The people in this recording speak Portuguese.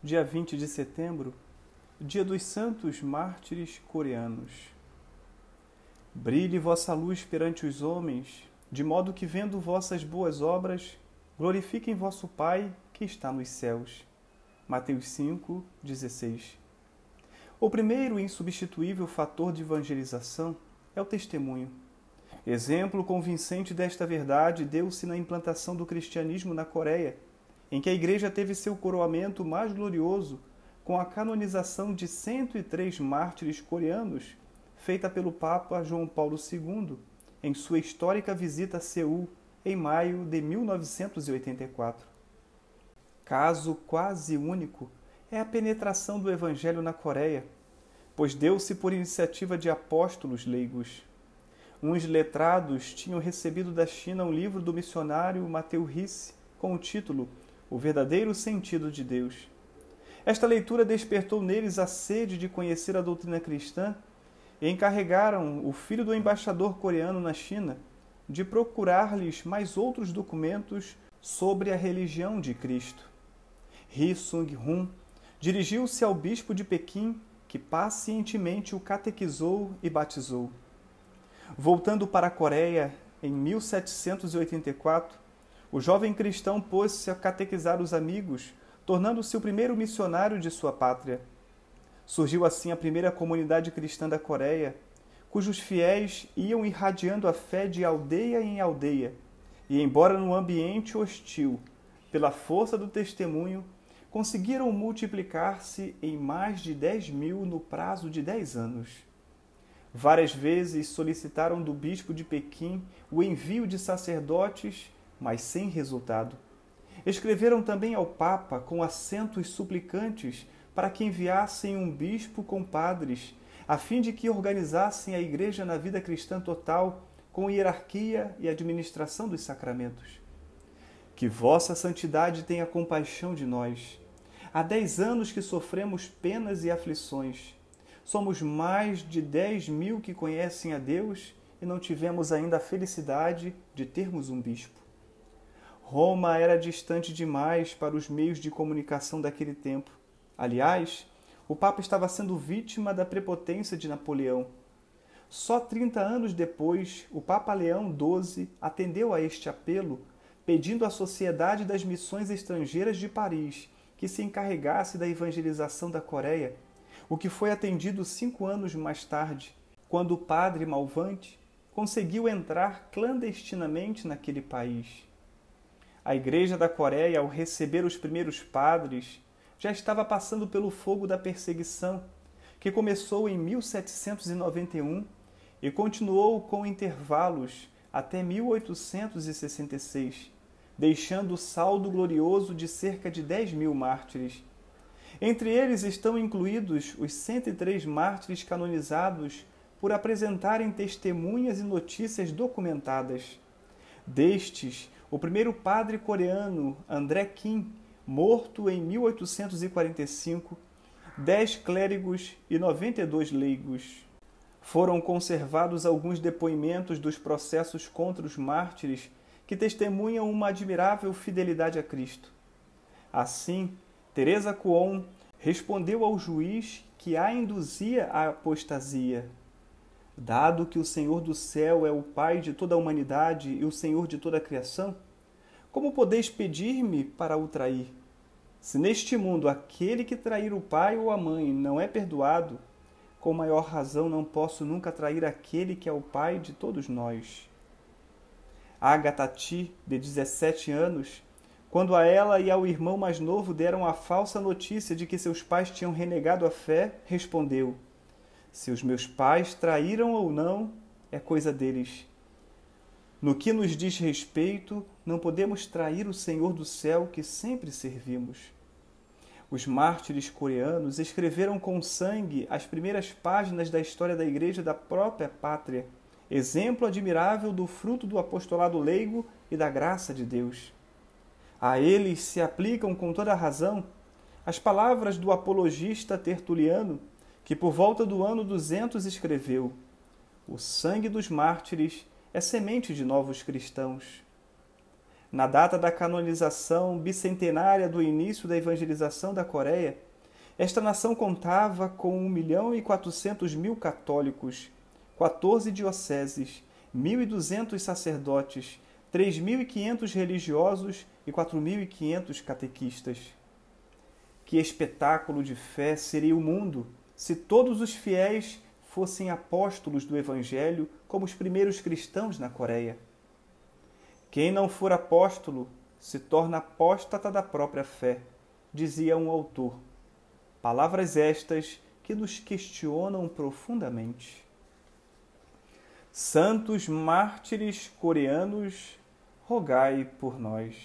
dia 20 de setembro, dia dos santos mártires coreanos. Brilhe vossa luz perante os homens, de modo que, vendo vossas boas obras, glorifiquem vosso Pai que está nos céus. Mateus 5, 16. O primeiro e insubstituível fator de evangelização é o testemunho. Exemplo convincente desta verdade deu-se na implantação do cristianismo na Coreia em que a Igreja teve seu coroamento mais glorioso com a canonização de 103 mártires coreanos, feita pelo Papa João Paulo II em sua histórica visita a Seul em maio de 1984. Caso quase único é a penetração do Evangelho na Coreia, pois deu-se por iniciativa de apóstolos leigos. Uns letrados tinham recebido da China um livro do missionário Mateu Risse com o título o verdadeiro sentido de Deus. Esta leitura despertou neles a sede de conhecer a doutrina cristã e encarregaram o filho do embaixador coreano na China de procurar-lhes mais outros documentos sobre a religião de Cristo. Ri Sung-hun dirigiu-se ao bispo de Pequim, que pacientemente o catequizou e batizou. Voltando para a Coreia em 1784, o jovem cristão pôs-se a catequizar os amigos, tornando-se o primeiro missionário de sua pátria. Surgiu assim a primeira comunidade cristã da Coreia, cujos fiéis iam irradiando a fé de aldeia em aldeia, e, embora num ambiente hostil, pela força do testemunho, conseguiram multiplicar-se em mais de 10 mil no prazo de 10 anos. Várias vezes solicitaram do bispo de Pequim o envio de sacerdotes mas sem resultado. Escreveram também ao Papa com acentos suplicantes para que enviassem um bispo com padres, a fim de que organizassem a Igreja na vida cristã total, com hierarquia e administração dos sacramentos. Que Vossa Santidade tenha compaixão de nós. Há dez anos que sofremos penas e aflições. Somos mais de dez mil que conhecem a Deus e não tivemos ainda a felicidade de termos um bispo. Roma era distante demais para os meios de comunicação daquele tempo. Aliás, o Papa estava sendo vítima da prepotência de Napoleão. Só 30 anos depois, o Papa Leão XII atendeu a este apelo, pedindo à Sociedade das Missões Estrangeiras de Paris que se encarregasse da evangelização da Coreia, o que foi atendido cinco anos mais tarde, quando o padre Malvante conseguiu entrar clandestinamente naquele país. A Igreja da Coreia, ao receber os primeiros padres, já estava passando pelo fogo da perseguição, que começou em 1791 e continuou com intervalos até 1866, deixando o saldo glorioso de cerca de 10 mil mártires. Entre eles estão incluídos os 103 mártires canonizados por apresentarem testemunhas e notícias documentadas. Destes, o primeiro padre coreano, André Kim, morto em 1845, dez clérigos e 92 leigos. Foram conservados alguns depoimentos dos processos contra os mártires que testemunham uma admirável fidelidade a Cristo. Assim, Teresa Kuon respondeu ao juiz que a induzia à apostasia. Dado que o Senhor do céu é o Pai de toda a humanidade e o Senhor de toda a criação, como podeis pedir-me para o trair? Se neste mundo aquele que trair o pai ou a mãe não é perdoado, com maior razão não posso nunca trair aquele que é o pai de todos nós. Agatha Ti, de 17 anos, quando a ela e ao irmão mais novo deram a falsa notícia de que seus pais tinham renegado a fé, respondeu: se os meus pais traíram ou não, é coisa deles. No que nos diz respeito, não podemos trair o Senhor do céu que sempre servimos. Os mártires coreanos escreveram com sangue as primeiras páginas da história da Igreja da própria pátria, exemplo admirável do fruto do apostolado leigo e da graça de Deus. A eles se aplicam com toda razão as palavras do apologista Tertuliano que por volta do ano 200 escreveu: O sangue dos mártires é semente de novos cristãos. Na data da canonização bicentenária do início da evangelização da Coreia, esta nação contava com 1 milhão e 400 mil católicos, 14 dioceses, 1.200 sacerdotes, 3.500 religiosos e 4.500 catequistas. Que espetáculo de fé seria o mundo se todos os fiéis fossem apóstolos do Evangelho como os primeiros cristãos na Coreia. Quem não for apóstolo se torna apóstata da própria fé, dizia um autor. Palavras estas que nos questionam profundamente. Santos mártires coreanos, rogai por nós.